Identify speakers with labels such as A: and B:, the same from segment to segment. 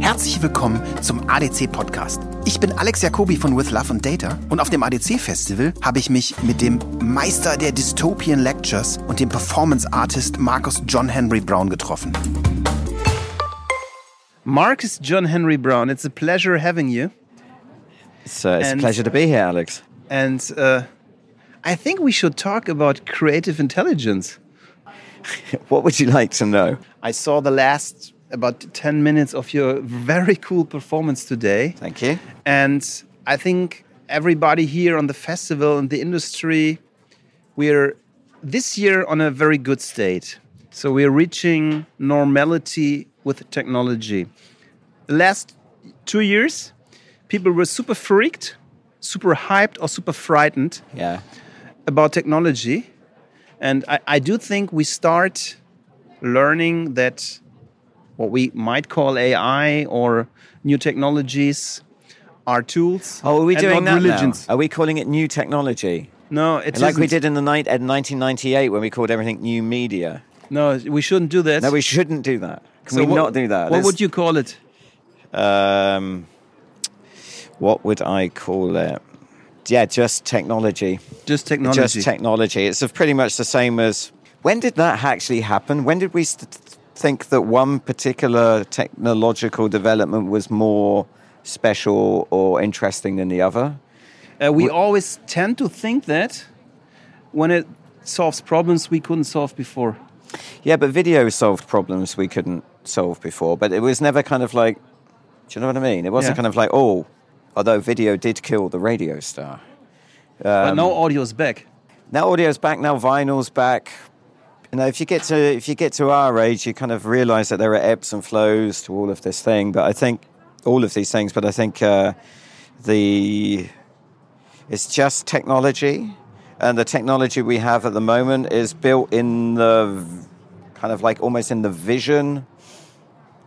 A: Herzlich willkommen zum ADC Podcast. Ich bin Alex Jacobi von With Love and Data und auf dem ADC Festival habe ich mich mit dem Meister der Dystopian Lectures und dem Performance Artist Marcus John Henry Brown getroffen. Marcus John Henry Brown, it's a pleasure having you.
B: It's, uh, it's a pleasure to be here, Alex.
A: And uh, I think we should talk about creative intelligence.
B: what would you like to know?
A: I saw the last about 10 minutes of your very cool performance today.
B: Thank you.
A: And I think everybody here on the festival and the industry, we're this year on a very good state. So we're reaching normality with technology. The last two years, people were super freaked, super hyped, or super frightened
B: yeah.
A: about technology. And I, I do think we start learning that what we might call AI or new technologies are tools.
B: Oh, are we doing that
A: religions.
B: Now? Are we calling it new technology?
A: No, it's
B: like we did in the night in 1998 when we called everything new media.
A: No, we shouldn't do that.
B: No, we shouldn't do that. Can
A: so
B: we
A: what,
B: not do that?
A: What
B: Let's,
A: would you call it?
B: Um, what would I call it? Yeah, just technology.
A: Just technology.
B: Just technology. It's pretty much the same as. When did that actually happen? When did we st- think that one particular technological development was more special or interesting than the other?
A: Uh, we always tend to think that when it solves problems we couldn't solve before.
B: Yeah, but video solved problems we couldn't solve before. But it was never kind of like, do you know what I mean? It wasn't
A: Yeah.
B: kind of like, oh, although video did kill the radio star.
A: but
B: Um,
A: now audio's back.
B: Now audio's back. Now vinyl's back. You know, if you get to if you get to our age, you kind of realise that there are ebbs and flows to all of this thing. But I think all of these things. But I think uh, the it's just technology, and the technology we have at the moment is built in the kind of like almost in the vision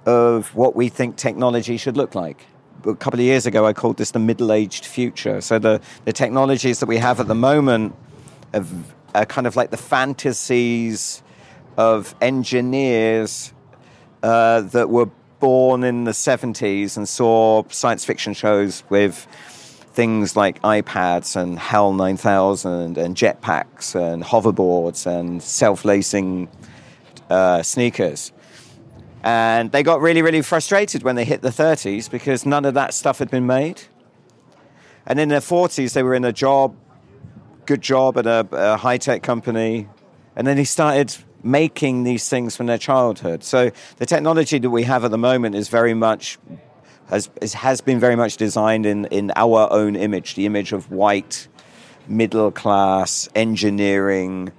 B: of what we think technology should look like. A couple of years ago, I called this the middle-aged future. So the, the technologies that we have at the moment are, kind of like the fantasies of engineers uh, that were born in the 70s and saw science fiction shows with things like iPads and HAL 9000 and jetpacks and hoverboards and self-lacing uh, sneakers. And they got really, really frustrated when they hit the 30s because none of that stuff had been made. And in their 40s, they were in a job, good job at a, a high tech company. And then they started making these things from their childhood. So the technology that we have at the moment is very much, has, has been very much designed in, in our own image, the image of white, middle class, engineering,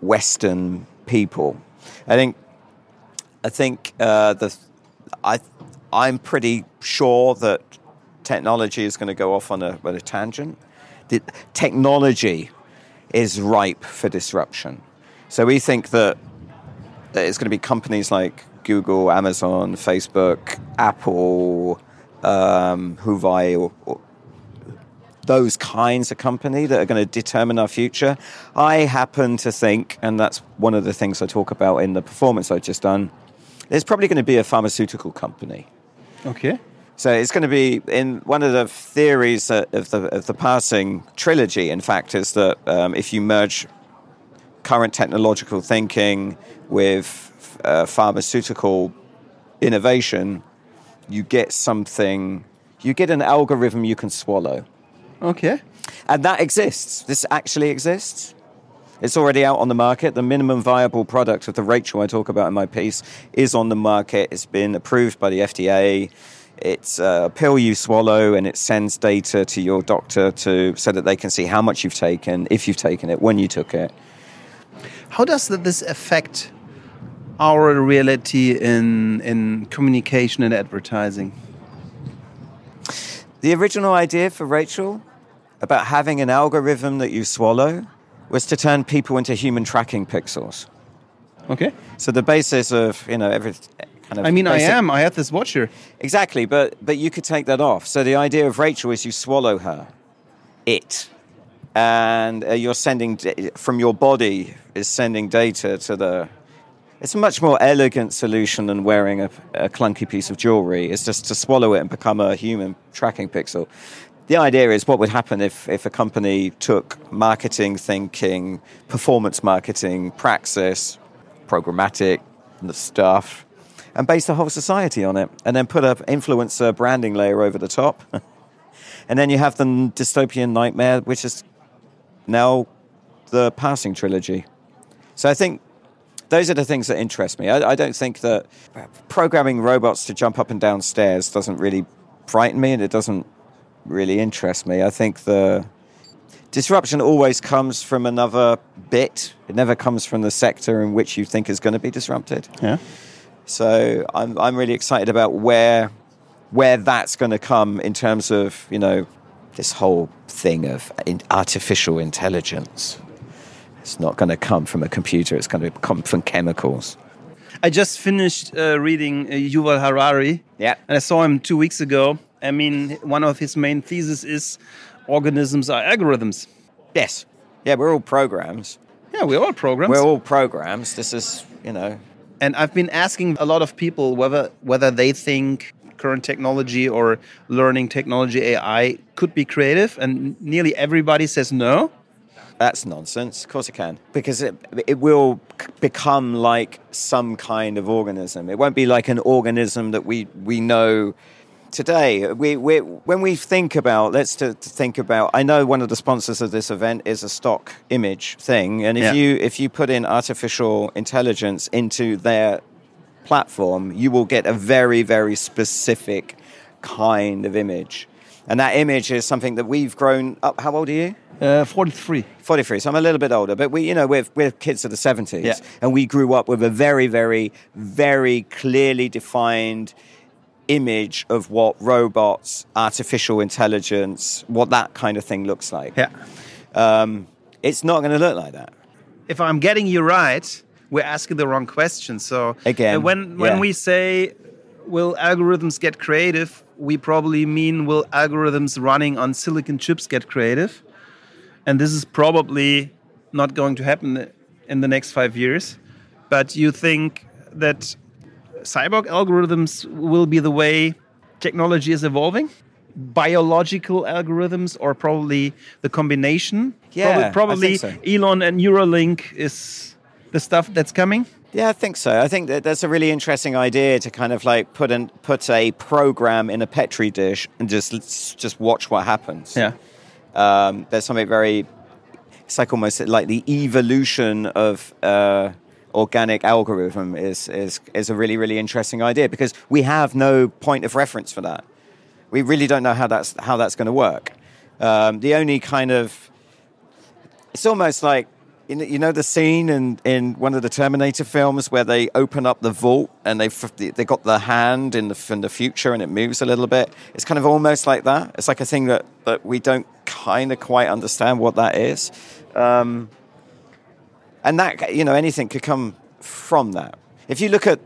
B: Western people. I think I think uh, the I I'm pretty sure that technology is going to go off on a, on a tangent. The technology is ripe for disruption. So we think that, it's going to be companies like Google, Amazon, Facebook, Apple, um, Huawei, or, or those kinds of company that are going to determine our future. I happen to think, and that's one of the things I talk about in the performance I've just done, there's probably going to be a pharmaceutical company.
A: Okay.
B: So it's going to be in one of the theories of the of the passing trilogy. In fact, is that um, if you merge current technological thinking with uh, pharmaceutical innovation, you get something. You get an algorithm you can swallow.
A: Okay.
B: And that exists. This actually exists. It's already out on the market. The minimum viable product of the Rachel I talk about in my piece is on the market. It's been approved by the FDA. It's a pill you swallow, and it sends data to your doctor to so that they can see how much you've taken, if you've taken it, when you took it.
A: How does this affect our reality in in communication and advertising?
B: The original idea for Rachel about having an algorithm that you swallow was to turn people into human tracking pixels.
A: Okay.
B: So the basis of you know every kind of
A: I mean, I am. I have this watch here.
B: Exactly, but but you could take that off. So the idea of Rachel is you swallow her, it, and uh, you're sending d- from your body is sending data to the it's a much more elegant solution than wearing a, a, clunky piece of jewelry. It's just to swallow it and become a human tracking pixel. The idea is what would happen if, if a company took marketing thinking, performance marketing, praxis, programmatic the stuff, and based the whole society on it, and then put an influencer branding layer over the top. and then you have the dystopian nightmare, which is now the passing trilogy. So I think those are the things that interest me. I, I, don't think that uh, programming robots to jump up and down stairs doesn't really frighten me, and it doesn't really interest me. I think the disruption always comes from another bit. It never comes from the sector in which you think is going to be disrupted.
A: Yeah.
B: So I'm I'm really excited about where where that's going to come in terms of you know this whole thing of artificial intelligence. It's not going to come from a computer, it's going to come from chemicals.
A: I just finished uh, reading uh, Yuval Harari.
B: Yeah.
A: And I saw him two weeks ago. I mean, one of his main theses is organisms are algorithms.
B: Yes. Yeah, we're all programs.
A: Yeah, we're all programs.
B: We're all programs. This is, you know.
A: And I've been asking a lot of people whether whether they think current technology or learning technology AI could be creative, and nearly everybody says no.
B: That's nonsense. Of course it can. Because it, it will become like some kind of organism. It won't be like an organism that we, we know today. We, we, when we think about, let's to, to think about, I know one of the sponsors of this event is a stock image thing. And if, yeah. you, if you put in artificial intelligence into their platform, you will get a very, very specific kind of image. And that image is something that we've grown up. How old are you?
A: Uh, 43.
B: 43. So I'm a little bit older, but we, you know, we're, we're kids of the 70s.
A: Yeah.
B: And we grew up with a very, very, very clearly defined image of what robots, artificial intelligence, what that kind of thing looks like.
A: Yeah.
B: Um, it's not going to look like that.
A: If I'm getting you right, we're asking the wrong question. So
B: again,
A: uh, when when
B: yeah.
A: we say will algorithms get creative, we probably mean will algorithms running on silicon chips get creative? and this is probably not going to happen in the next five years. But you think that cyborg algorithms will be the way technology is evolving? Biological algorithms, or probably the combination?
B: Yeah,
A: probably, probably
B: so.
A: Elon and Neuralink is the stuff that's coming.
B: Yeah, I think so. I think that that's a really interesting idea to kind of like put an, put a program in a petri dish and just just watch what happens.
A: Yeah.
B: Um, there's something very, it's like almost like the evolution of uh, organic algorithm is, is, is a really, really interesting idea because we have no point of reference for that. We really don't know how that's, how that's going to work. Um, the only kind of, it's almost like you know the scene in, in one of the Terminator films where they open up the vault and they they got the hand in the from the future and it moves a little bit. It's kind of almost like that. It's like a thing that, that we don't kind of quite understand what that is, um, and that you know anything could come from that. If you look at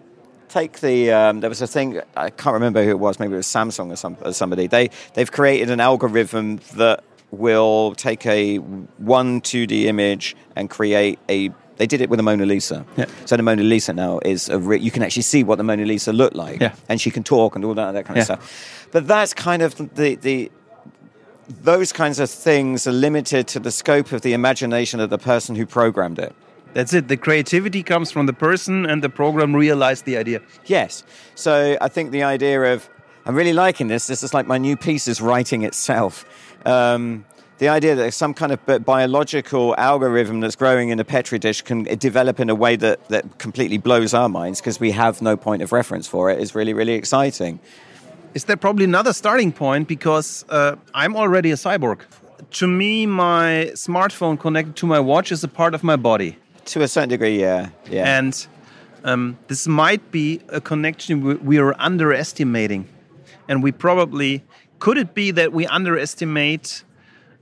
B: take the um, there was a thing I can't remember who it was. Maybe it was Samsung or, some, or somebody. They they've created an algorithm that will take a one 2D image and create a. They did it with the Mona Lisa.
A: Yeah.
B: So the Mona Lisa now is a. Re- you can actually see what the Mona Lisa looked like.
A: Yeah.
B: And she can talk and all that that kind
A: yeah.
B: of stuff. But that's kind of the the. Those kinds of things are limited to the scope of the imagination of the person who programmed it.
A: That's it. The creativity comes from the person, and the program realized the idea.
B: Yes. So I think the idea of I'm really liking this. This is like my new piece is writing itself. Um, the idea that some kind of biological algorithm that's growing in a petri dish can develop in a way that, that completely blows our minds because we have no point of reference for it is really, really exciting.
A: Is there probably another starting point? Because uh, I'm already a cyborg. To me, my smartphone connected to my watch is a part of my body.
B: To a certain degree, yeah. yeah.
A: And um, this might be a connection we are underestimating. And we probably could it be that we underestimate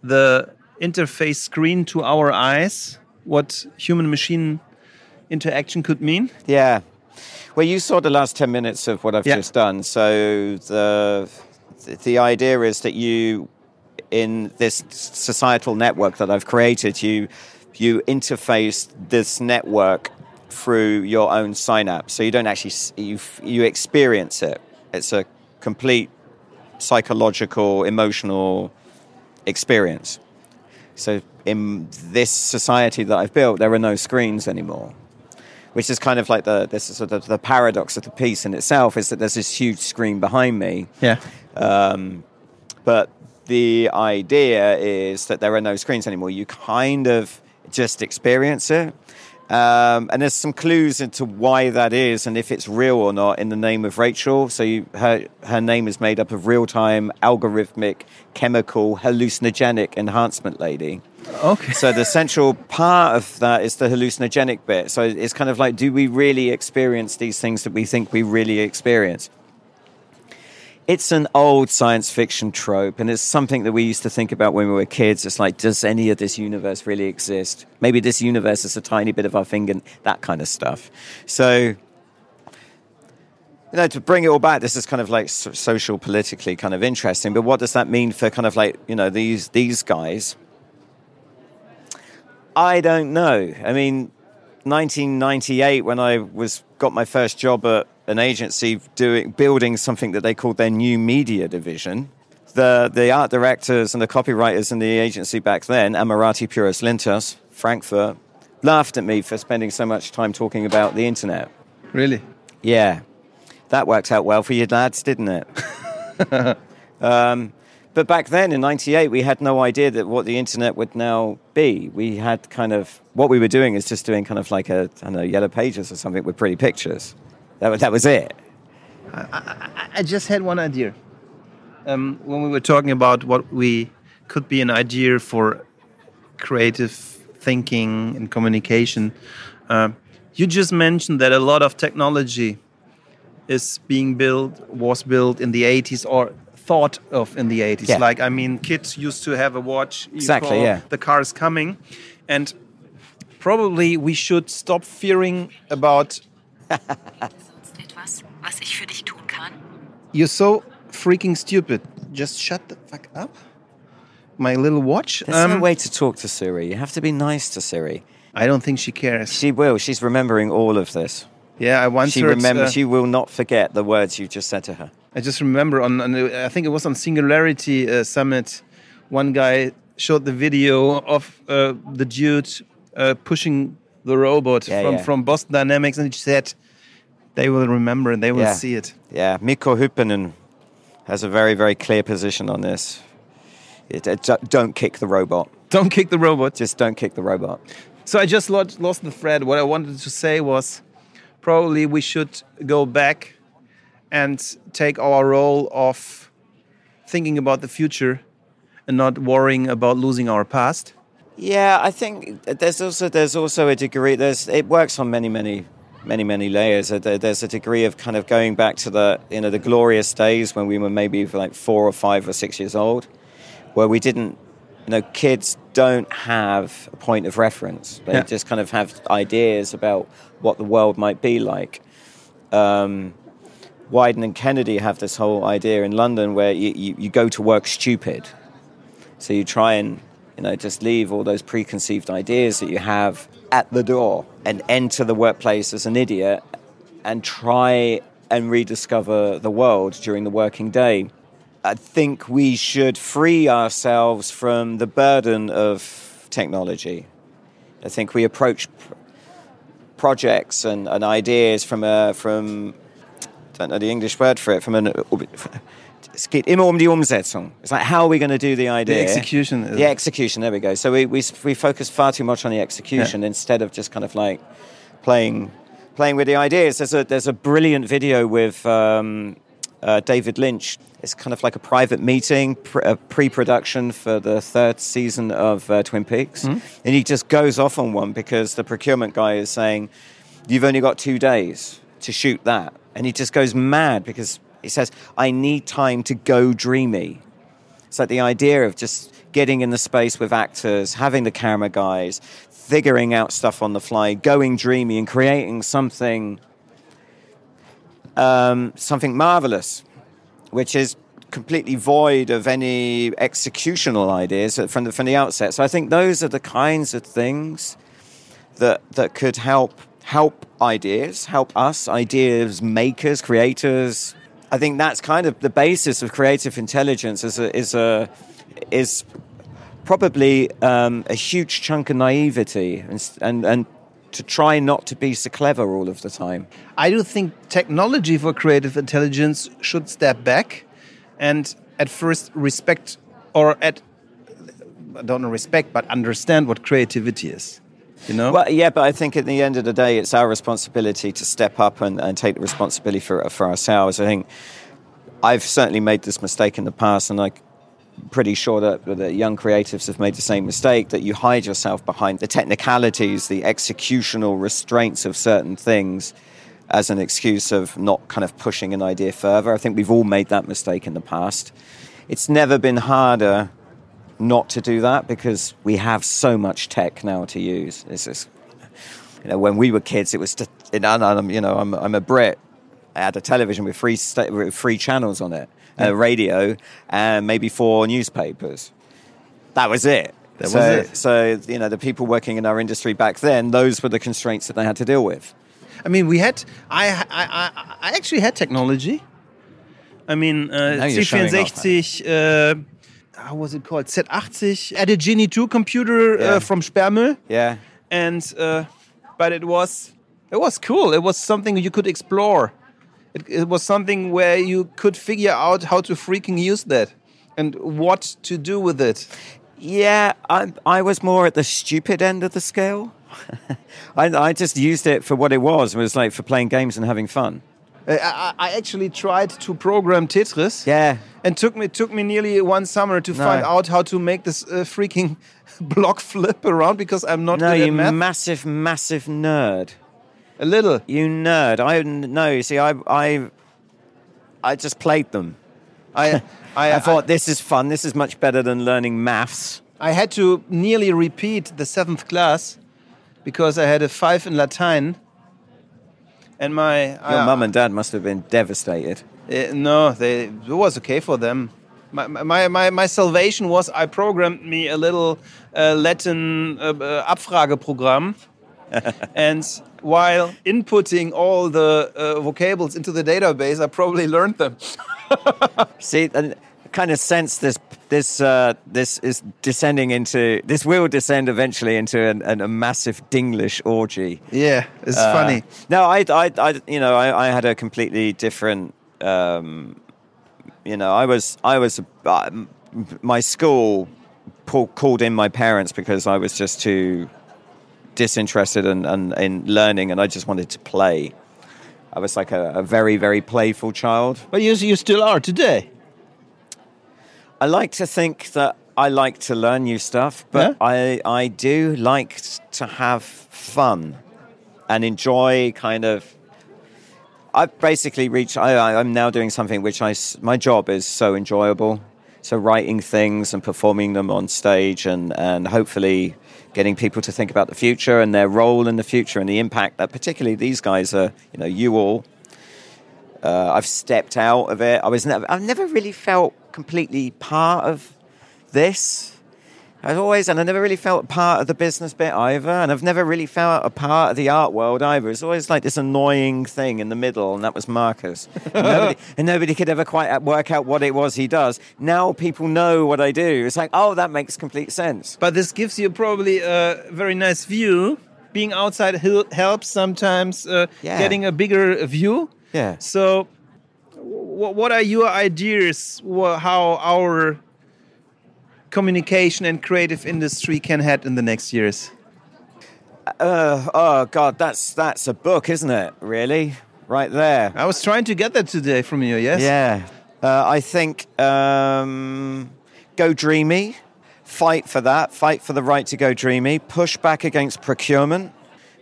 A: the interface screen to our eyes, what human machine interaction could mean?
B: Yeah. Well, you saw the last 10 minutes of what I've
A: yeah.
B: just done. So the, the idea is that you, in this societal network that I've created, you, you interface this network through your own synapse. So you don't actually you you experience it. It's a complete psychological, emotional experience. So in this society that I've built, there are no screens anymore, which is kind of like the this is sort of the paradox of the piece in itself is that there's this huge screen behind me,
A: Yeah.
B: Um, but the idea is that there are no screens anymore. You kind of just experience it. Um, and there's some clues into why that is and if it's real or not in the name of Rachel. So you, her, her name is made up of real time, algorithmic, chemical, hallucinogenic enhancement lady.
A: Okay.
B: So the central part of that is the hallucinogenic bit. So it's kind of like, do we really experience these things that we think we really experience? It's an old science fiction trope, and it's something that we used to think about when we were kids. It's like, does any of this universe really exist? Maybe this universe is a tiny bit of our finger, that kind of stuff. So, you know, to bring it all back, this is kind of like social, politically kind of interesting. But what does that mean for kind of like, you know, these these guys? I don't know. I mean, 1998 when I was got my first job at an agency doing building something that they called their new media division. The the art directors and the copywriters in the agency back then, Ammirati Puris Lintas, Frankfurt, laughed at me for spending so much time talking about the internet.
A: Really?
B: Yeah, that worked out well for you lads, didn't it? um, but back then in '98, we had no idea that what the internet would now be. We had kind of what we were doing is just doing kind of like a I don't know yellow pages or something with pretty pictures. That was, that was it.
A: I just had one idea. Um, when we were talking about what we could be an idea for creative thinking and communication, uh, you just mentioned that a lot of technology is being built, was built in the 80s or thought of in the 80s.
B: Yeah.
A: Like, I mean, kids used to have a watch.
B: Exactly, yeah.
A: The car is coming. And probably we should stop fearing about
C: was ich für dich tun kann?
A: You're so freaking stupid. Just shut the fuck up. My little watch.
B: There's no
A: Um,
B: way to talk to Siri. You have to be nice to Siri.
A: I don't think she cares.
B: She will. She's remembering all of this.
A: Yeah, I once
B: She
A: heard.
B: remembers.
A: uh,
B: she will not forget the words you just said to her.
A: I just remember on, on I think it was on Singularity uh, Summit. One guy showed the video of uh, the dude uh, pushing the robot
B: Yeah,
A: from
B: yeah.
A: from Boston Dynamics, and he said they will remember and they will
B: Yeah.
A: see it.
B: Yeah, Mikko Hyppönen has a very, very clear position on this. It, it- don't- don't kick the robot.
A: Don't kick the robot.
B: Just don't kick the robot.
A: So I just lost, lost the thread. What I wanted to say was probably we should go back and take our role of thinking about the future and not worrying about losing our past.
B: Yeah, I think there's also there's also a degree. There's it works on many, many, many, many layers. There's a degree of kind of going back to the you know the glorious days when we were maybe like four or five or six years old, where we didn't. You know, kids don't have a point of reference. They
A: Yeah.
B: just kind of have ideas about what the world might be like. Um, Wieden and Kennedy have this whole idea in London where you, you, you go to work stupid. So you try and you know just leave all those preconceived ideas that you have at the door and enter the workplace as an idiot and try and rediscover the world during the working day. I think we should free ourselves from the burden of technology. I think we approach projects and, and ideas from a from I don't know the English word for it from an es geht immer um die Umsetzung. It's like how are we going to do the idea?
A: The execution
B: The execution. There we go. So we we we focus far too much on the execution instead of just kind of like playing playing with the ideas. There's a there's a brilliant video with um, uh, David Lynch. It's kind of like a private meeting, a pre-production for the third season of uh, Twin Peaks, and he just goes off on one because the procurement guy is saying, "You've only got two days to shoot that," and he just goes mad because he says, "I need time to go dreamy." It's like the idea of just getting in the space with actors, having the camera guys, figuring out stuff on the fly, going dreamy, and creating something, um, something marvelous, which is completely void of any executional ideas from the from the outset. So I think those are the kinds of things that that could help help ideas, help us, ideas makers, creators. I think that's kind of the basis of creative intelligence. Is a, is a is probably um, a huge chunk of naivety and, and and to try not to be so clever all of the time.
A: I do think technology for creative intelligence should step back and at first respect or at I don't know respect but understand what creativity is. You know?
B: Well, yeah, but I think at the end of the day, it's our responsibility to step up and, and take the responsibility for for ourselves. I think I've certainly made this mistake in the past, and I'm pretty sure that, that young creatives have made the same mistake that you hide yourself behind the technicalities, the executional restraints of certain things as an excuse of not kind of pushing an idea further. I think we've all made that mistake in the past. It's never been harder not to do that because we have so much tech now to use. It's just, you know, when we were kids, it was, to, and I'm, you know, I'm, I'm a Brit. I had a television with free, with free channels on it, uh, yeah. a radio, and maybe four newspapers. That was it.
A: That
B: so,
A: was it.
B: So, you know, the people working in our industry back then, those were the constraints that they had to deal with.
A: I mean, we had, I, I, I actually had technology. I mean, uh, how was it called? Z80. I had a Genie 2 computer
B: Yeah.
A: uh, from Sperrmüll,
B: Yeah.
A: and uh, but it was it was cool. It was something you could explore. It, it was something where you could figure out how to freaking use that and what to do with it.
B: Yeah, I, I was more at the stupid end of the scale. I, I just used it for what it was. It was like for playing games and having fun.
A: Uh, I, I I actually tried to program Tetris.
B: Yeah.
A: and took me took me nearly one summer to
B: No.
A: find out how to make this uh, freaking block flip around because I'm not
B: No, you massive, massive nerd.
A: a little.
B: You nerd. I no. You see, I I I just played them.
A: I I,
B: I thought this is fun. This is much better than learning maths.
A: I, had to nearly repeat the seventh class because I had a five in Latin. And my
B: Your
A: I-
B: mum and dad must have been devastated.
A: Uh, no, they, it was okay for them. My, my, my, my salvation was I programmed me a little uh, Latin uh, uh, Abfrageprogramm. and while inputting all the uh, vocables into the database, I probably learned them.
B: See, and I kind of sense this. This uh, this is descending into. This will descend eventually into an, an, a massive Dinglish orgy.
A: Yeah, it's
B: Uh,
A: funny.
B: No, I, I, I you know, I, I had a completely different. Um, you know, I was, I was, uh, my school pull, called in my parents because I was just too disinterested in, in, in learning, and I just wanted to play. I was like a, a very, very playful child.
A: But you, you still are today.
B: I like to think that I like to learn new stuff, but
A: Yeah?
B: I I do like to have fun and enjoy kind of. I've basically reached. I, I- I'm now doing something which I my job is so enjoyable. So writing things and performing them on stage, and and hopefully getting people to think about the future and their role in the future and the impact that particularly these guys are. You know, you all uh, I've stepped out of it. I was never, I've never really felt completely part of this. I've always, and I never really felt part of the business bit either. And I've never really felt a part of the art world either. It's always like this annoying thing in the middle, and that was Marcus. And nobody, and nobody could ever quite work out what it was he does. Now people know what I do. It's like, oh, that makes complete sense.
A: But this gives you probably a very nice view. Being outside helps sometimes uh,
B: Yeah.
A: getting a bigger view.
B: Yeah.
A: So, wh- what are your ideas how our communication and creative industry can head in the next years?
B: Uh, oh God, that's that's a book, isn't it? Really, right there.
A: I was trying to get that today from you. Yes.
B: Yeah, uh, I think um, go dreamy. Fight for that. Fight for the right to go dreamy. Push back against procurement.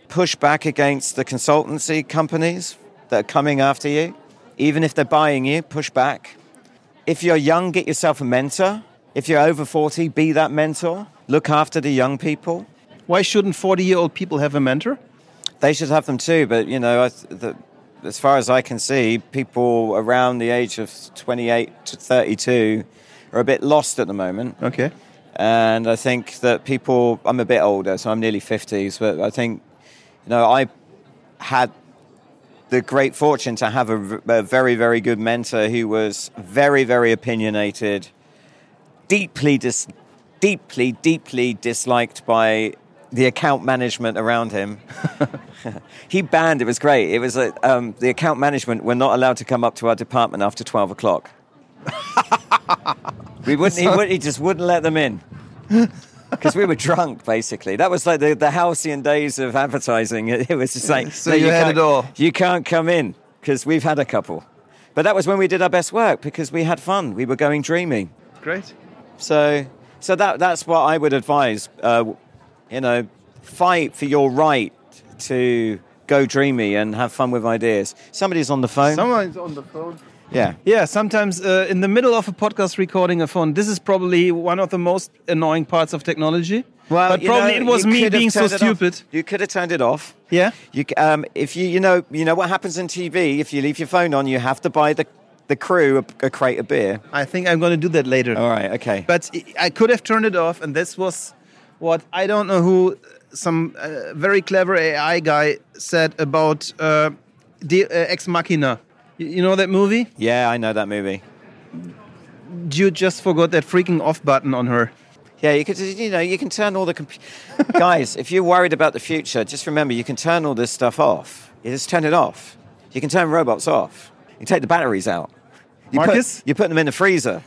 B: Push back against the consultancy companies that are coming after you. Even if they're buying you, push back. If you're young, get yourself a mentor. If you're over 40, be that mentor. Look after the young people.
A: Why shouldn't forty-year-old people have a mentor?
B: They should have them too, but you know, the, as far as I can see, people around the age of 28 to 32 are a bit lost at the moment.
A: Okay.
B: And I think that people, I'm a bit older, so I'm nearly 50s, but I think, you know, I
D: had the great fortune to have a very, very good mentor who was very, very opinionated, deeply, dis- deeply, deeply disliked by the account management around him. he banned. It was great. It was um, the account management were not allowed to come up to our department after twelve o'clock. we wouldn't. He, would, he just wouldn't let them in because we were drunk. Basically, that was like the, the halcyon days of advertising. It, it was just like
A: So you had
D: can't-
A: it all.
D: You can't come in because we've had a couple. But that was when we did our best work because we had fun. We were going dreamy.
A: Great.
D: So, so that that's what I would advise. Uh, you know, fight for your right to go dreamy and have fun with ideas. Somebody's on the phone.
A: Someone's on the phone.
D: Yeah.
A: Yeah, sometimes uh, in the middle of a podcast recording a phone, this is probably one of the most annoying parts of technology. but probably
D: know,
A: it was me being so
D: it off.
A: stupid.
D: You could have turned it off.
A: Yeah.
D: You, um, if you, you know, you know what happens in TV. If you leave your phone on, you have to buy the the crew a, a crate of beer.
A: I think I'm going to do that later.
D: All right. Okay.
A: But I- I could have turned it off, and this was what I don't know who some uh, very clever AI guy said about uh, the, uh, Ex Machina. You, know that movie?
D: yeah, I know that movie.
A: You just forgot that freaking off button on her.
D: Yeah, you could, you know, you can turn all the comp- guys. If you're worried about the future, just remember you can turn all this stuff off. You just turn it off. You can turn robots off. You take the batteries out. You put-
A: Marcus?
D: you put them in the freezer.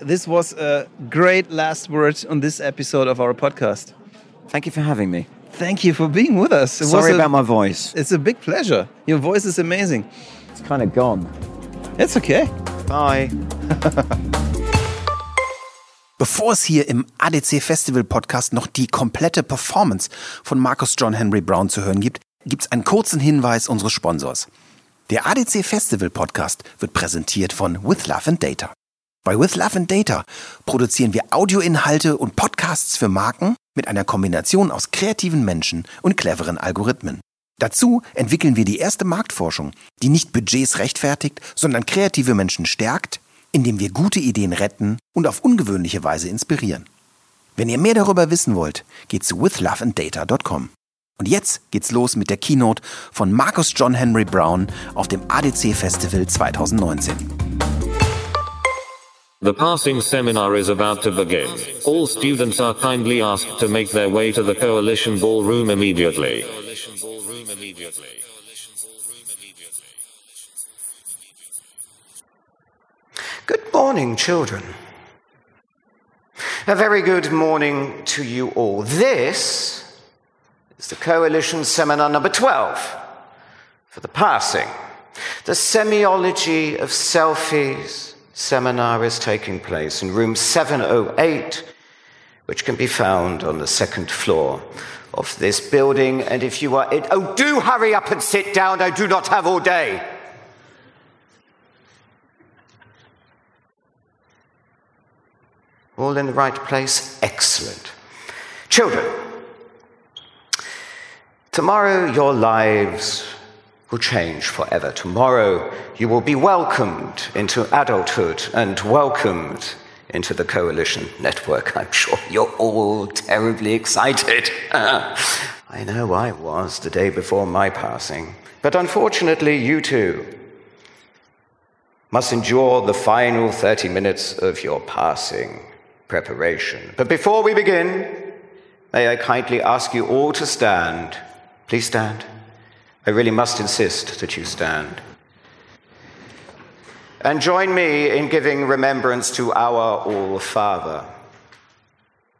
A: This was a great last word on this episode of our podcast.
D: Thank you for having me.
A: Thank you for being with us. It
D: Sorry
A: a-
D: about my voice.
A: It's a big pleasure. Your voice is amazing.
D: It's kind of gone.
A: It's okay.
D: Bye.
E: Bevor es hier im ADC Festival Podcast noch die komplette Performance von Marcus John Henry Brown zu hören gibt, gibt's einen kurzen Hinweis unseres Sponsors. Der ADC Festival Podcast wird präsentiert von With Love and Data. Bei With Love and Data produzieren wir Audioinhalte und Podcasts für Marken mit einer Kombination aus kreativen Menschen und cleveren Algorithmen. Dazu entwickeln wir die erste Marktforschung, die nicht Budgets rechtfertigt, sondern kreative Menschen stärkt, indem wir gute Ideen retten und auf ungewöhnliche Weise inspirieren. Wenn ihr mehr darüber wissen wollt, geht zu withloveanddata.com. Und jetzt geht's los mit der Keynote von Marcus John Henry Brown auf dem ADC Festival 2019.
F: The passing seminar is about to begin. All students are kindly asked to make their way to the coalition ballroom immediately.
B: Good morning, children. A very good morning to you all. This is the Coalition Seminar number 12 for the passing. The Semiology of Selfies seminar is taking place in room 708, which can be found on the second floor of this building. And if you are in, oh, do hurry up and sit down. I do not have all day. All in the right place? Excellent. Children, tomorrow your lives will change forever. Tomorrow you will be welcomed into adulthood and welcomed into the coalition network. I'm sure you're all terribly excited. I know I was the day before my passing. But unfortunately, you too must endure the final 30 minutes of your passing preparation. But before we begin, may I kindly ask you all to stand. Please stand. I really must insist that you stand. And join me in giving remembrance to our All Father.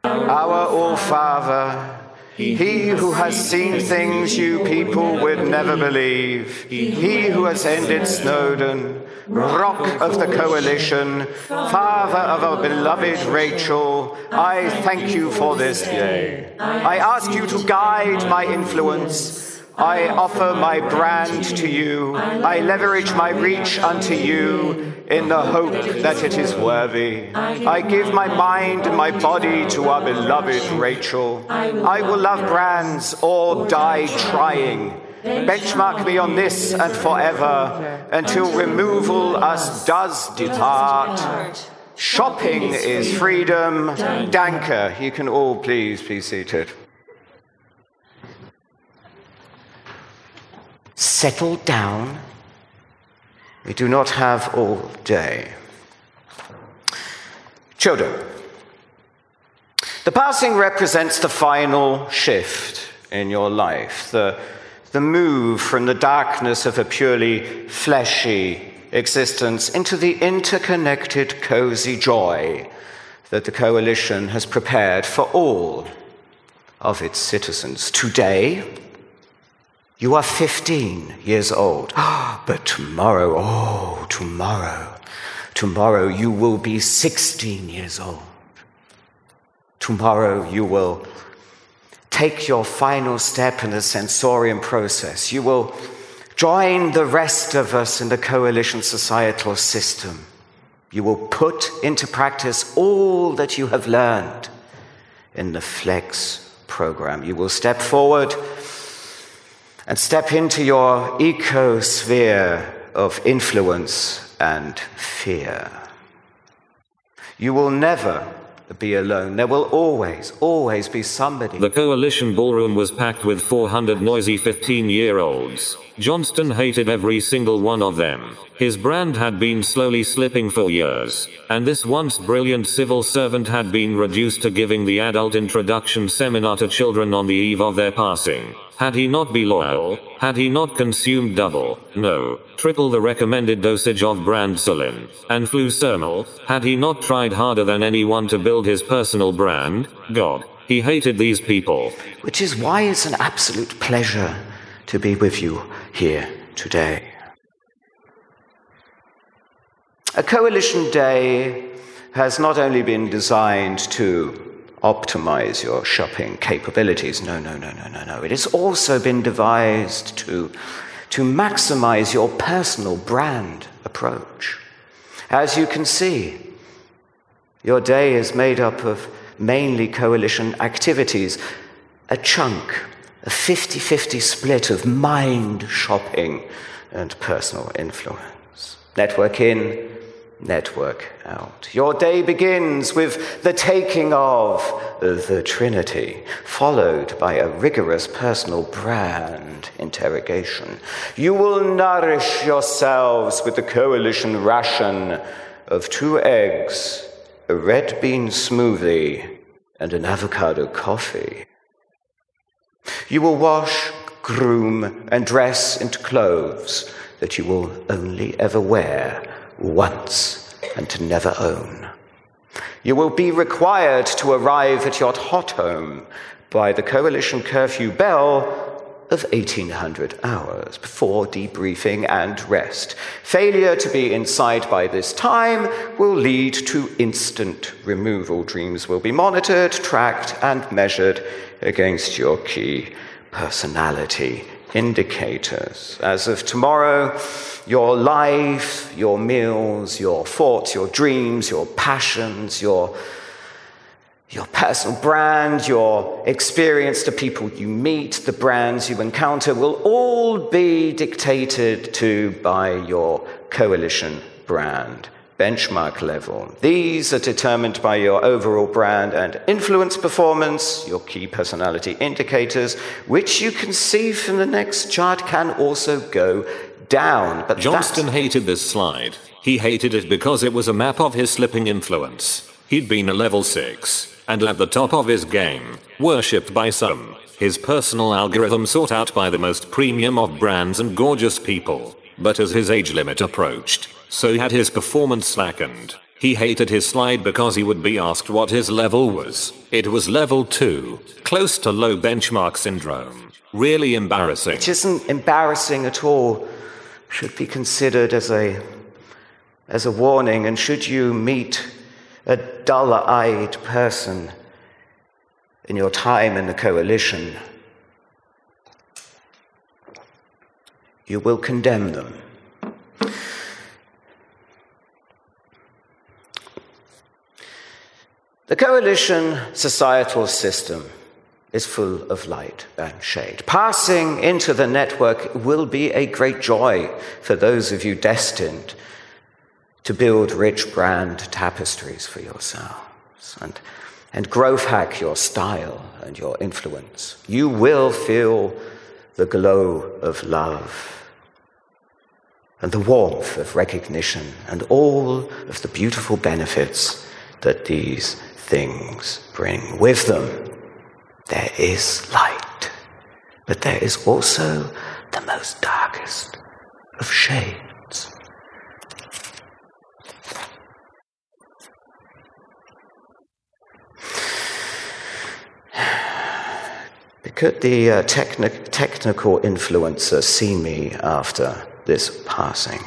B: Our All Father, he who has seen things you people would never believe, he who has ended Snowden, rock of the coalition, father of our beloved Rachel, I thank you for this day. I ask you to guide my influence. I offer my brand to you. I leverage my reach unto you in the hope that it is worthy. I give my mind and my body to our beloved Rachel. I will love brands or die trying. Benchmark me on this and forever until removal us does depart. Shopping is freedom. Danke. You can all please be seated. Settle down. We do not have all day. Children, the passing represents the final shift in your life, the, the move from the darkness of a purely fleshy existence into the interconnected, cozy joy that the coalition has prepared for all of its citizens. Today, you are 15 years old. But tomorrow, oh, tomorrow, tomorrow you will be 16 years old. Tomorrow you will take your final step in the sensorium process. You will join the rest of us in the coalition societal system. You will put into practice all that you have learned in the FLEX program. You will step forward and step into your ecosphere of influence and fear. You will never be alone. There will always, always be somebody.
F: The coalition ballroom was packed with 400 noisy 15 year olds. Johnston hated every single one of them. His brand had been slowly slipping for years, and this once brilliant civil servant had been reduced to giving the adult introduction seminar to children on the eve of their passing. Had he not be loyal, had he not consumed double, no, triple the recommended dosage of brandsolin and flusermal, had he not tried harder than anyone to build his personal brand, God, he hated these people.
B: Which is why it's an absolute pleasure to be with you here today. A coalition day has not only been designed to optimize your shopping capabilities. No, no, no, no, no, no. It has also been devised to, to maximize your personal brand approach. As you can see, your day is made up of mainly coalition activities, a chunk, a 50 50 split of mind shopping and personal influence. Network in, network out. Your day begins with the taking of the Trinity, followed by a rigorous personal brand interrogation. You will nourish yourselves with the coalition ration of two eggs, a red bean smoothie, and an avocado coffee. You will wash, groom, and dress into clothes that you will only ever wear once and to never own. You will be required to arrive at your hot home by the coalition curfew bell of 1800 hours before debriefing and rest. Failure to be inside by this time will lead to instant removal. Dreams will be monitored, tracked, and measured against your key personality indicators. As of tomorrow, your life, your meals, your thoughts, your dreams, your passions, your, your personal brand, your experience, the people you meet, the brands you encounter will all be dictated to by your coalition brand benchmark level. These are determined by your overall brand and influence performance, your key personality indicators, which you can see from the next chart can also go down.
F: But Johnston hated this slide. He hated it because it was a map of his slipping influence. He'd been a level 6, and at the top of his game, worshipped by some. His personal algorithm sought out by the most premium of brands and gorgeous people. But as his age limit approached, so had his performance slackened. He hated his slide because he would be asked what his level was. It was level 2, close to low benchmark syndrome. Really embarrassing.
B: Which isn't embarrassing at all. Should be considered as a as a warning and should you meet a dull-eyed person in your time in the coalition, you will condemn them. The coalition societal system is full of light and shade. Passing into the network will be a great joy for those of you destined to build rich brand tapestries for yourselves and, and growth hack your style and your influence. You will feel the glow of love and the warmth of recognition and all of the beautiful benefits that these things bring with them. There is light, but there is also the most darkest of shades. Could the uh, techni- technical influencer see me after this passing?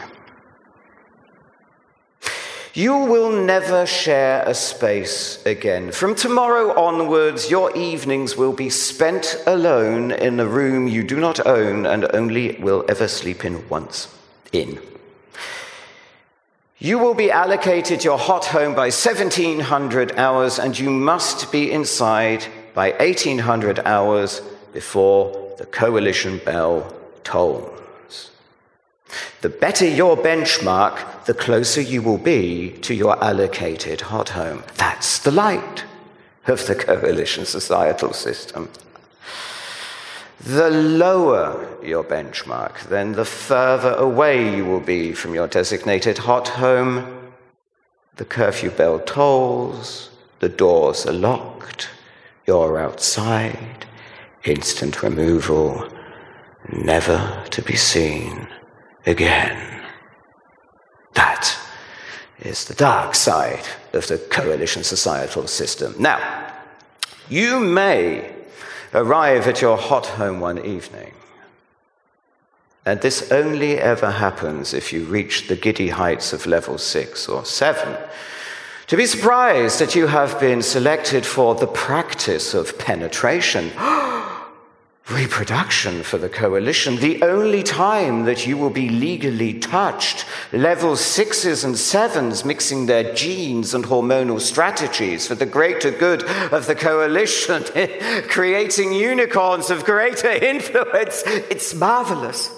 B: You will never share a space again. From tomorrow onwards, your evenings will be spent alone in a room you do not own and only will ever sleep in once. In. You will be allocated your hot home by 1700 hours, and you must be inside by 1800 hours before the coalition bell tolls. The better your benchmark, the closer you will be to your allocated hot home. That's the light of the coalition societal system. The lower your benchmark, then the further away you will be from your designated hot home. The curfew bell tolls, the doors are locked, you're outside, instant removal, never to be seen again. Is the dark side of the coalition societal system. Now, you may arrive at your hot home one evening, and this only ever happens if you reach the giddy heights of level six or seven. To be surprised that you have been selected for the practice of penetration. Oh, reproduction for the coalition, the only time that you will be legally touched. Level sixes and sevens mixing their genes and hormonal strategies for the greater good of the coalition, creating unicorns of greater influence. It's marvelous.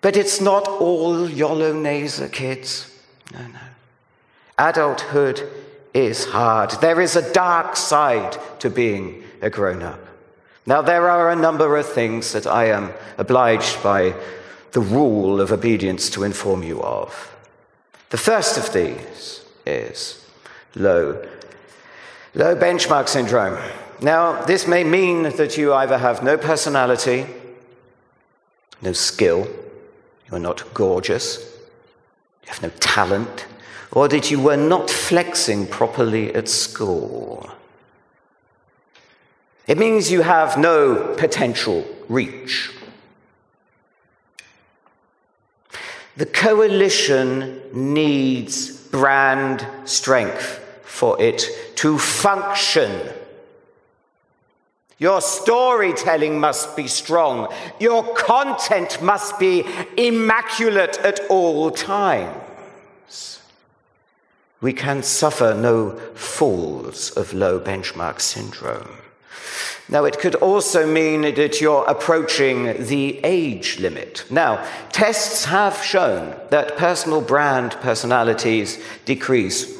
B: But it's not all YOLO Naza kids. No, no. Adulthood is hard. There is a dark side to being a grown up. Now, there are a number of things that I am obliged by the rule of obedience to inform you of. The first of these is low, low benchmark syndrome. Now, this may mean that you either have no personality, no skill, you're not gorgeous, you have no talent, or that you were not flexing properly at school. It means you have no potential reach. The coalition needs brand strength for it to function. Your storytelling must be strong. Your content must be immaculate at all times. We can suffer no falls of low benchmark syndrome. Now, it could also mean that you're approaching the age limit. Now, tests have shown that personal brand personalities decrease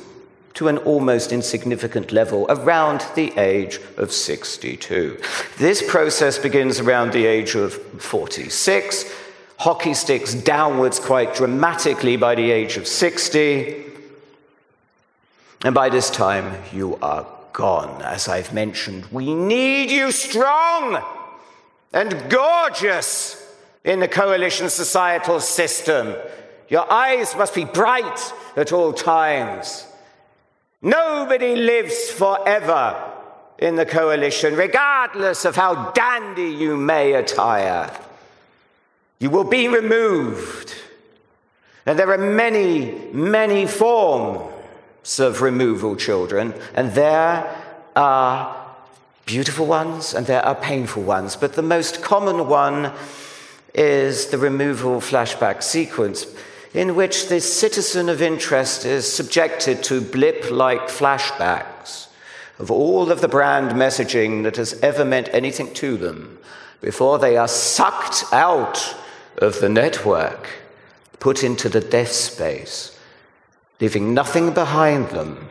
B: to an almost insignificant level around the age of 62. This process begins around the age of 46, hockey sticks downwards quite dramatically by the age of 60, and by this time you are gone, as I've mentioned. We need you strong and gorgeous in the coalition societal system. Your eyes must be bright at all times. Nobody lives forever in the coalition, regardless of how dandy you may attire. You will be removed. And there are many, many forms of removal children, and there are beautiful ones and there are painful ones. But the most common one is the removal flashback sequence, in which this citizen of interest is subjected to blip like flashbacks of all of the brand messaging that has ever meant anything to them before they are sucked out of the network, put into the death space leaving nothing behind them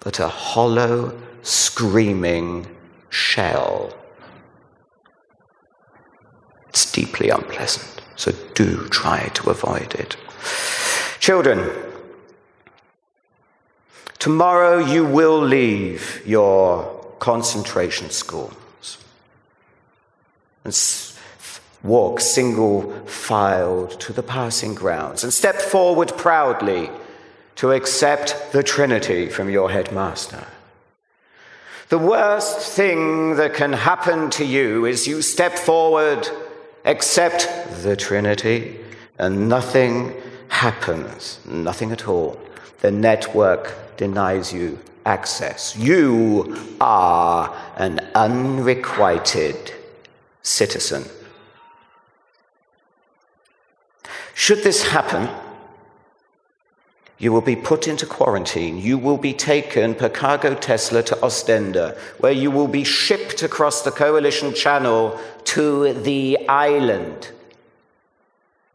B: but a hollow, screaming shell. It's deeply unpleasant, so do try to avoid it. Children, tomorrow you will leave your concentration schools and walk single filed to the passing grounds and step forward proudly to accept the Trinity from your headmaster. The worst thing that can happen to you is you step forward, accept the Trinity, and nothing happens, nothing at all. The network denies you access. You are an unrequited citizen. Should this happen, you will be put into quarantine. You will be taken per cargo Tesla to Ostende, where you will be shipped across the coalition channel to the island,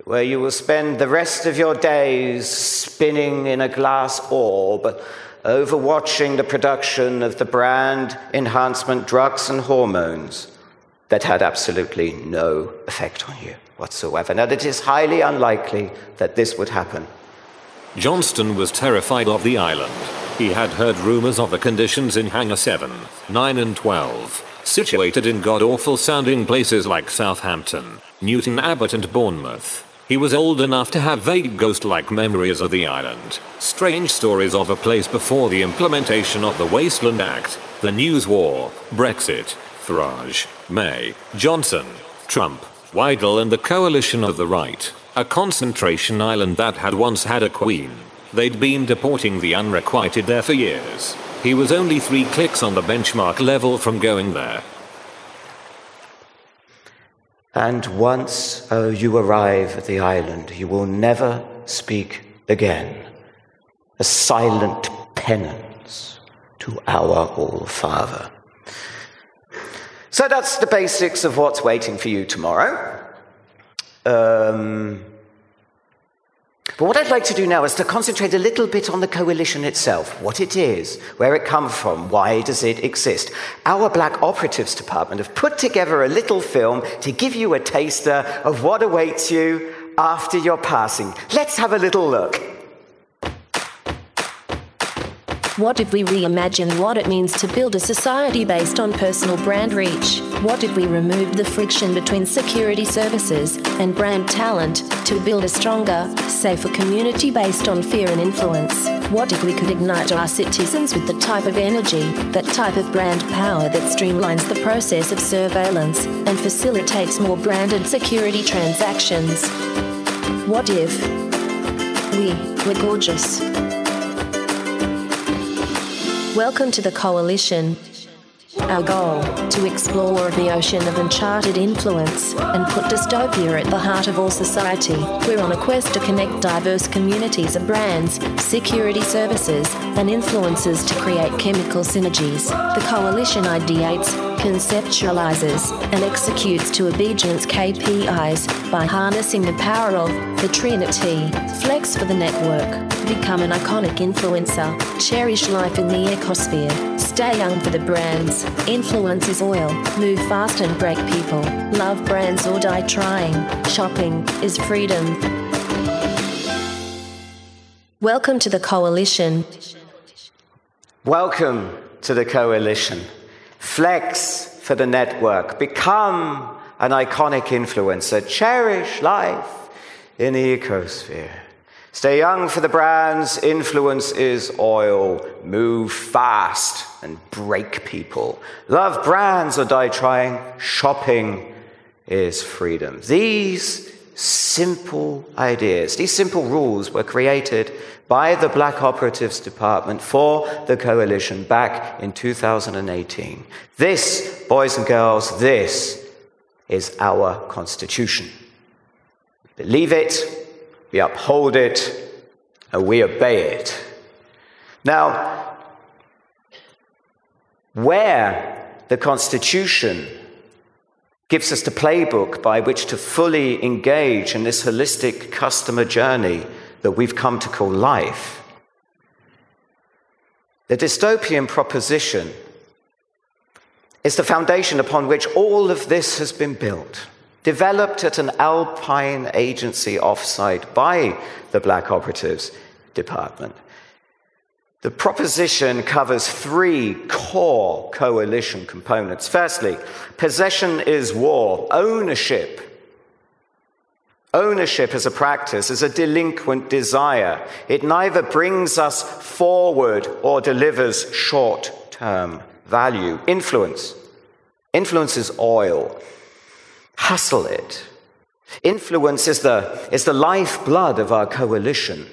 B: where you will spend the rest of your days spinning in a glass orb, overwatching the production of the brand enhancement drugs and hormones that had absolutely no effect on you whatsoever. Now, it is highly unlikely that this would happen.
F: Johnston was terrified of the island. He had heard rumors of the conditions in Hangar 7, 9 and 12, situated in god-awful sounding places like Southampton, Newton Abbot and Bournemouth. He was old enough to have vague ghost-like memories of the island, strange stories of a place before the implementation of the Wasteland Act, the News War, Brexit, Farage, May, Johnson, Trump, Weidel and the coalition of the right, a concentration island that had once had a queen. They'd been deporting the unrequited there for years. He was only three clicks on the benchmark level from going there.
B: And once oh, you arrive at the island, you will never speak again. A silent penance to our All Father. So that's the basics of what's waiting for you tomorrow. Um, but what I'd like to do now is to concentrate a little bit on the coalition itself, what it is, where it comes from, why does it exist. Our Black Operatives Department have put together a little film to give you a taster of what awaits you after your passing. Let's have a little look.
G: What if we reimagine what it means to build a society based on personal brand reach? What if we remove the friction between security services and brand talent to build a stronger, safer community based on fear and influence? What if we could ignite our citizens with the type of energy, that type of brand power that streamlines the process of surveillance and facilitates more branded security transactions? What if we were gorgeous? Welcome to the Coalition. Our goal to explore the ocean of uncharted influence and put dystopia at the heart of all society. We're on a quest to connect diverse communities of brands, security services, and influencers to create chemical synergies. The coalition ideates, conceptualizes, and executes to obedience KPIs by harnessing the power of the Trinity. Flex for the network. Become an iconic influencer. Cherish life in the ecosphere. Stay young for the brands. Influence is oil. Move fast and break people. Love brands or die trying. Shopping is freedom. Welcome to the coalition.
B: Welcome to the coalition. Flex for the network. Become an iconic influencer. Cherish life in the ecosphere. Stay young for the brands. Influence is oil. Move fast and break people. Love brands or die trying. Shopping is freedom. These simple ideas, these simple rules were created by the Black Operatives Department for the coalition back in 2018. This, boys and girls, this is our constitution. Believe it, we uphold it, and we obey it. Now, where the Constitution gives us the playbook by which to fully engage in this holistic customer journey that we've come to call life, the dystopian proposition is the foundation upon which all of this has been built. developed at an Alpine agency offsite by the Black Operatives Department. The proposition covers three core coalition components. Firstly, possession is war, ownership. Ownership as a practice is a delinquent desire. It neither brings us forward or delivers short term value. Influence. Influence is oil. Hustle it. Influence is the, is the lifeblood of our coalition.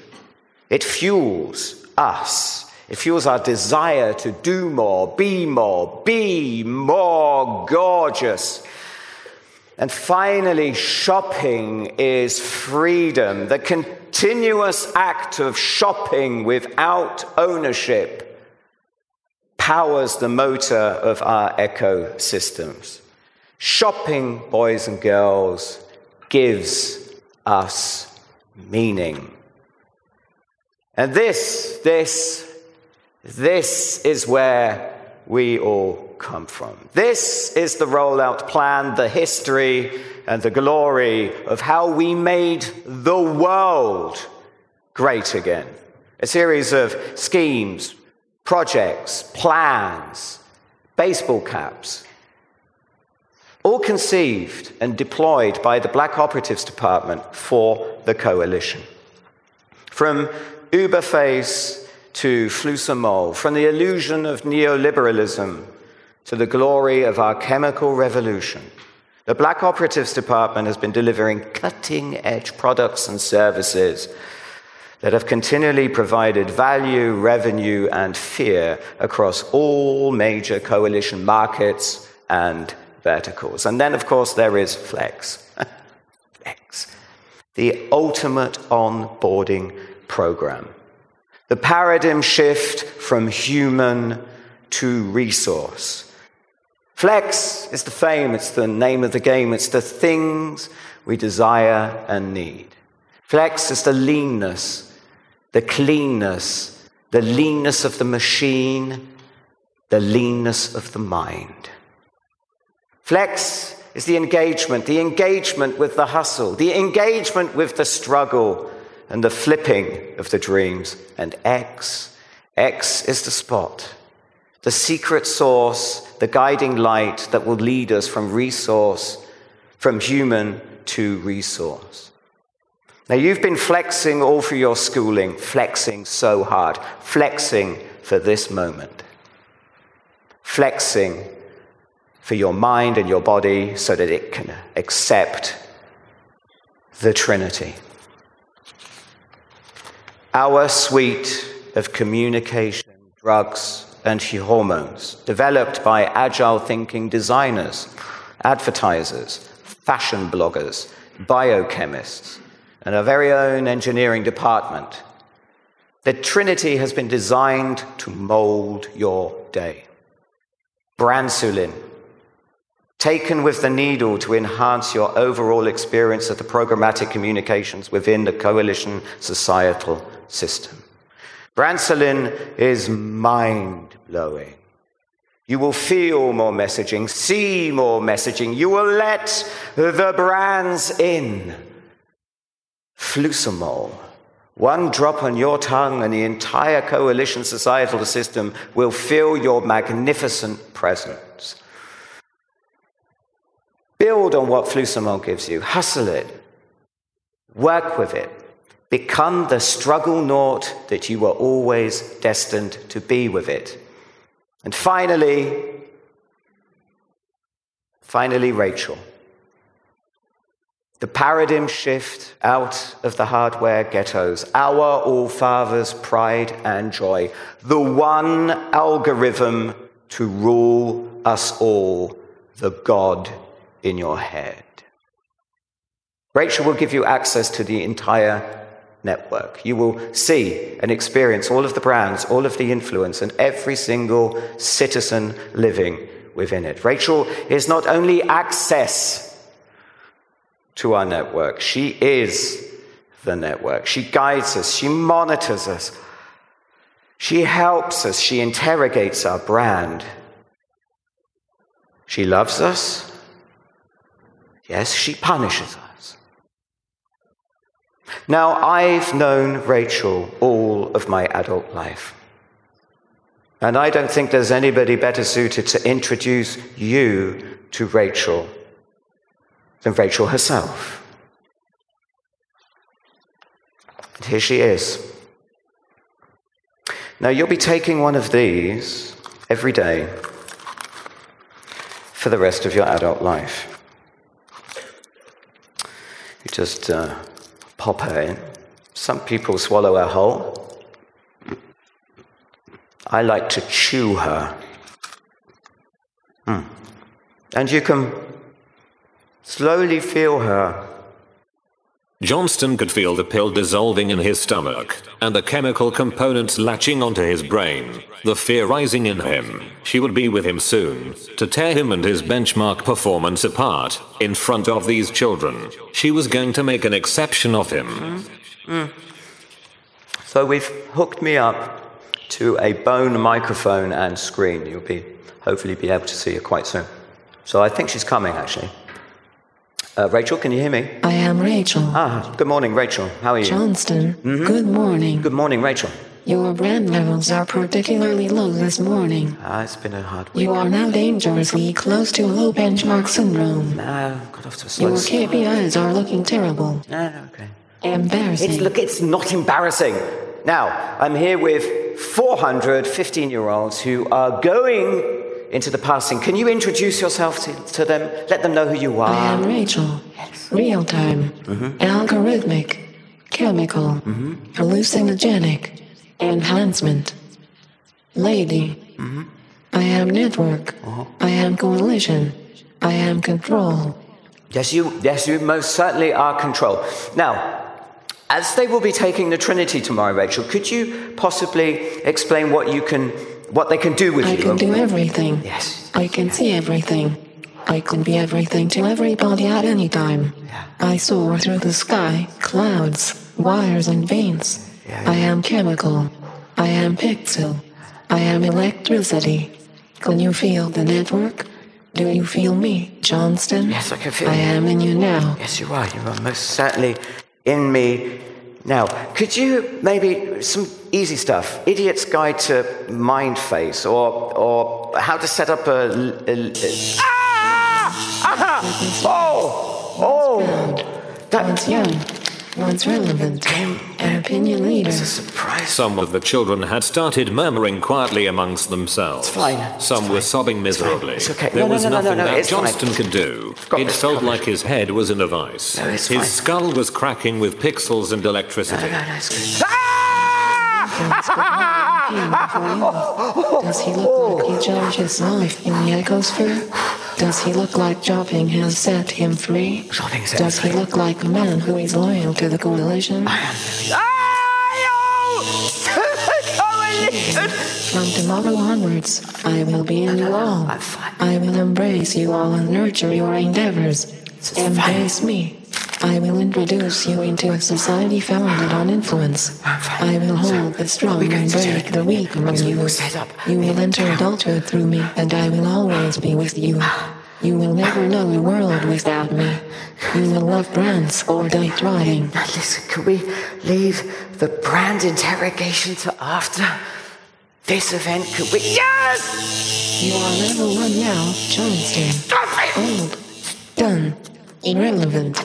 B: It fuels us. It fuels our desire to do more, be more, be more gorgeous. And finally, shopping is freedom, the continuous act of shopping without ownership powers the motor of our ecosystems. Shopping, boys and girls, gives us meaning. And this, this, this is where we all come from. This is the rollout plan, the history, and the glory of how we made the world great again. A series of schemes, projects, plans, baseball caps, all conceived and deployed by the Black Operatives Department for the coalition. From Uberface to Flusamol, from the illusion of neoliberalism to the glory of our chemical revolution, the Black Operatives Department has been delivering cutting edge products and services that have continually provided value, revenue, and fear across all major coalition markets and verticals. And then, of course, there is Flex. Flex. The ultimate onboarding program. The paradigm shift from human to resource. Flex is the fame, it's the name of the game, it's the things we desire and need. Flex is the leanness, the cleanness, the leanness of the machine, the leanness of the mind. Flex is the engagement, the engagement with the hustle, the engagement with the struggle, and the flipping of the dreams. And X, X is the spot, the secret source, the guiding light that will lead us from resource, from human to resource. Now, you've been flexing all through your schooling, flexing so hard, flexing for this moment, flexing for your mind and your body so that it can accept the Trinity our suite of communication, drugs, and hormones, developed by agile thinking designers, advertisers, fashion bloggers, biochemists, and our very own engineering department. The Trinity has been designed to mold your day. Bransulin, taken with the needle to enhance your overall experience of the programmatic communications within the coalition societal system. Bransulin is mind blowing. You will feel more messaging, see more messaging. You will let the brands in. Flusamol. One drop on your tongue and the entire coalition societal system will feel your magnificent presence. Build on what Flusamol gives you. Hustle it. Work with it. Become the struggle naught that you were always destined to be with it. And finally, finally, Rachel. The paradigm shift out of the hardware ghettos, our all fathers' pride and joy, the one algorithm to rule us all, the God in your head. Rachel will give you access to the entire network. You will see and experience all of the brands, all of the influence, and every single citizen living within it. Rachel is not only access to our network, she is the network. She guides us, she monitors us, she helps us, she interrogates our brand. She loves us, Yes, she punishes us. Now, I've known Rachel all of my adult life. And I don't think there's anybody better suited to introduce you to Rachel than Rachel herself. And here she is. Now, you'll be taking one of these every day for the rest of your adult life. You just uh, pop her in. Some people swallow her whole. I like to chew her. Mm. And you can slowly feel her.
F: Johnston could feel the pill dissolving in his stomach, and the chemical components latching onto his brain, the fear rising in him. She would be with him soon, to tear him and his benchmark performance apart, in front of these children. She was going to make an exception of him.
B: Mm. Mm. So we've hooked me up to a bone microphone and screen. You'll be hopefully be able to see her quite soon. So I think she's coming actually. Uh, Rachel, can you hear me?
H: I am Rachel.
B: Ah, good morning, Rachel. How are you?
H: Johnston. Mm-hmm. Good morning.
B: Good morning, Rachel.
H: Your brand levels are particularly low this morning.
B: Ah, it's been a hard week.
H: You are now dangerously close to low benchmark syndrome.
B: No, got off to a slow
H: Your KPIs are looking terrible.
B: No, okay.
H: Embarrassing.
B: It's, look, it's not embarrassing. Now, I'm here with 415 year olds who are going into the passing. Can you introduce yourself to, to them? Let them know who you are.
H: I am Rachel.
B: Yes.
H: Real time.
B: Mm-hmm.
H: Algorithmic. Chemical.
B: Mm-hmm.
H: Hallucinogenic. Enhancement. Lady.
B: Mm-hmm.
H: I am network.
B: Uh-huh.
H: I am coalition. I am control.
B: Yes, you, yes, you most certainly are control. Now, as they will be taking the Trinity tomorrow, Rachel, could you possibly explain what you can, what they can do with
H: I
B: you?
H: I can do everything.
B: Yes.
H: I can see everything. I can be everything to everybody at any time.
B: Yeah.
H: I soar through the sky, clouds, wires, and veins.
B: Yeah, yeah.
H: I am chemical. I am pixel. I am electricity. Can you feel the network? Do you feel me, Johnston?
B: Yes, I can feel
H: I
B: you.
H: am in you now.
B: Yes, you are. You are most certainly in me now. Could you maybe some easy stuff? Idiot's Guide to Mind Face, or or how to set up a. a, a ah! Ah! Oh! Oh! That,
H: Once young, once relevant, an opinion leader.
B: It's a surprise.
F: Some of the children had started murmuring quietly amongst themselves.
B: It's fine.
F: Some
B: It's
F: were
B: fine.
F: sobbing miserably.
B: It's okay.
F: There
B: No, no,
F: was
B: no, no,
F: nothing
B: no, no,
F: that
B: it's fine.
F: Johnston could do. It
B: this,
F: felt like his head was in a vice.
B: No, it's
F: his
B: fine.
F: skull was cracking with pixels and electricity.
B: No, no, no, it's good.
H: Does he look like he his life in the ecosphere? Does he look like Jobbing has set him free? Does he look like a man who is loyal to the coalition? From tomorrow onwards, I will be in you all. I will embrace you all and nurture your endeavors. Embrace me. I will introduce you into a society founded on influence. I will hold the strong and break the weak among you.
B: all set up.
H: You will enter adulthood through me, and I will always be with you. You will never know a world without me. You will love brands or die trying.
B: Now listen, can we leave the brand interrogation to after this event? Could we? Yes!
H: You are level one now, Johnston.
B: Stop it!
H: Old, done, irrelevant.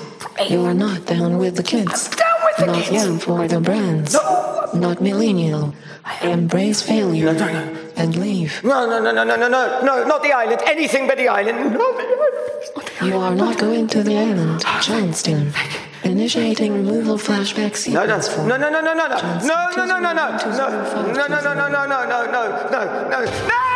H: You are not down with the kids.
B: down with the
H: not
B: kids.
H: young for the brands.
B: No.
H: Not millennial. Embrace failure
B: No, no, no.
H: and leave.
B: No, no, no, no, no, no, no, no, not the island. Anything but the island. Not the island. It's not island.
H: You are not going to the island, Johnston. Initiating removal flashback
B: No, no,
H: sequence
B: no, no, no, no, no, no, no, no, no, no, no, no,
H: 205,
B: no, no, no, no, no, no, no, no, no, no, no.
H: No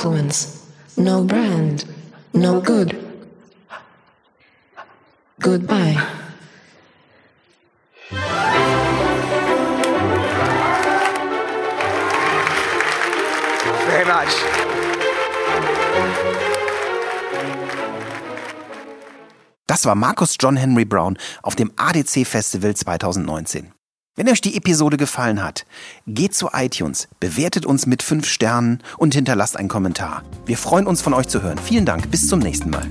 H: influence. No brand. No good. Goodbye.
B: Very much.
E: Das war Markus John Henry Brown auf dem ADC Festival 2019. Wenn euch die Episode gefallen hat, geht zu iTunes, bewertet uns mit 5 Sternen und hinterlasst einen Kommentar. Wir freuen uns von euch zu hören. Vielen Dank, bis zum nächsten Mal.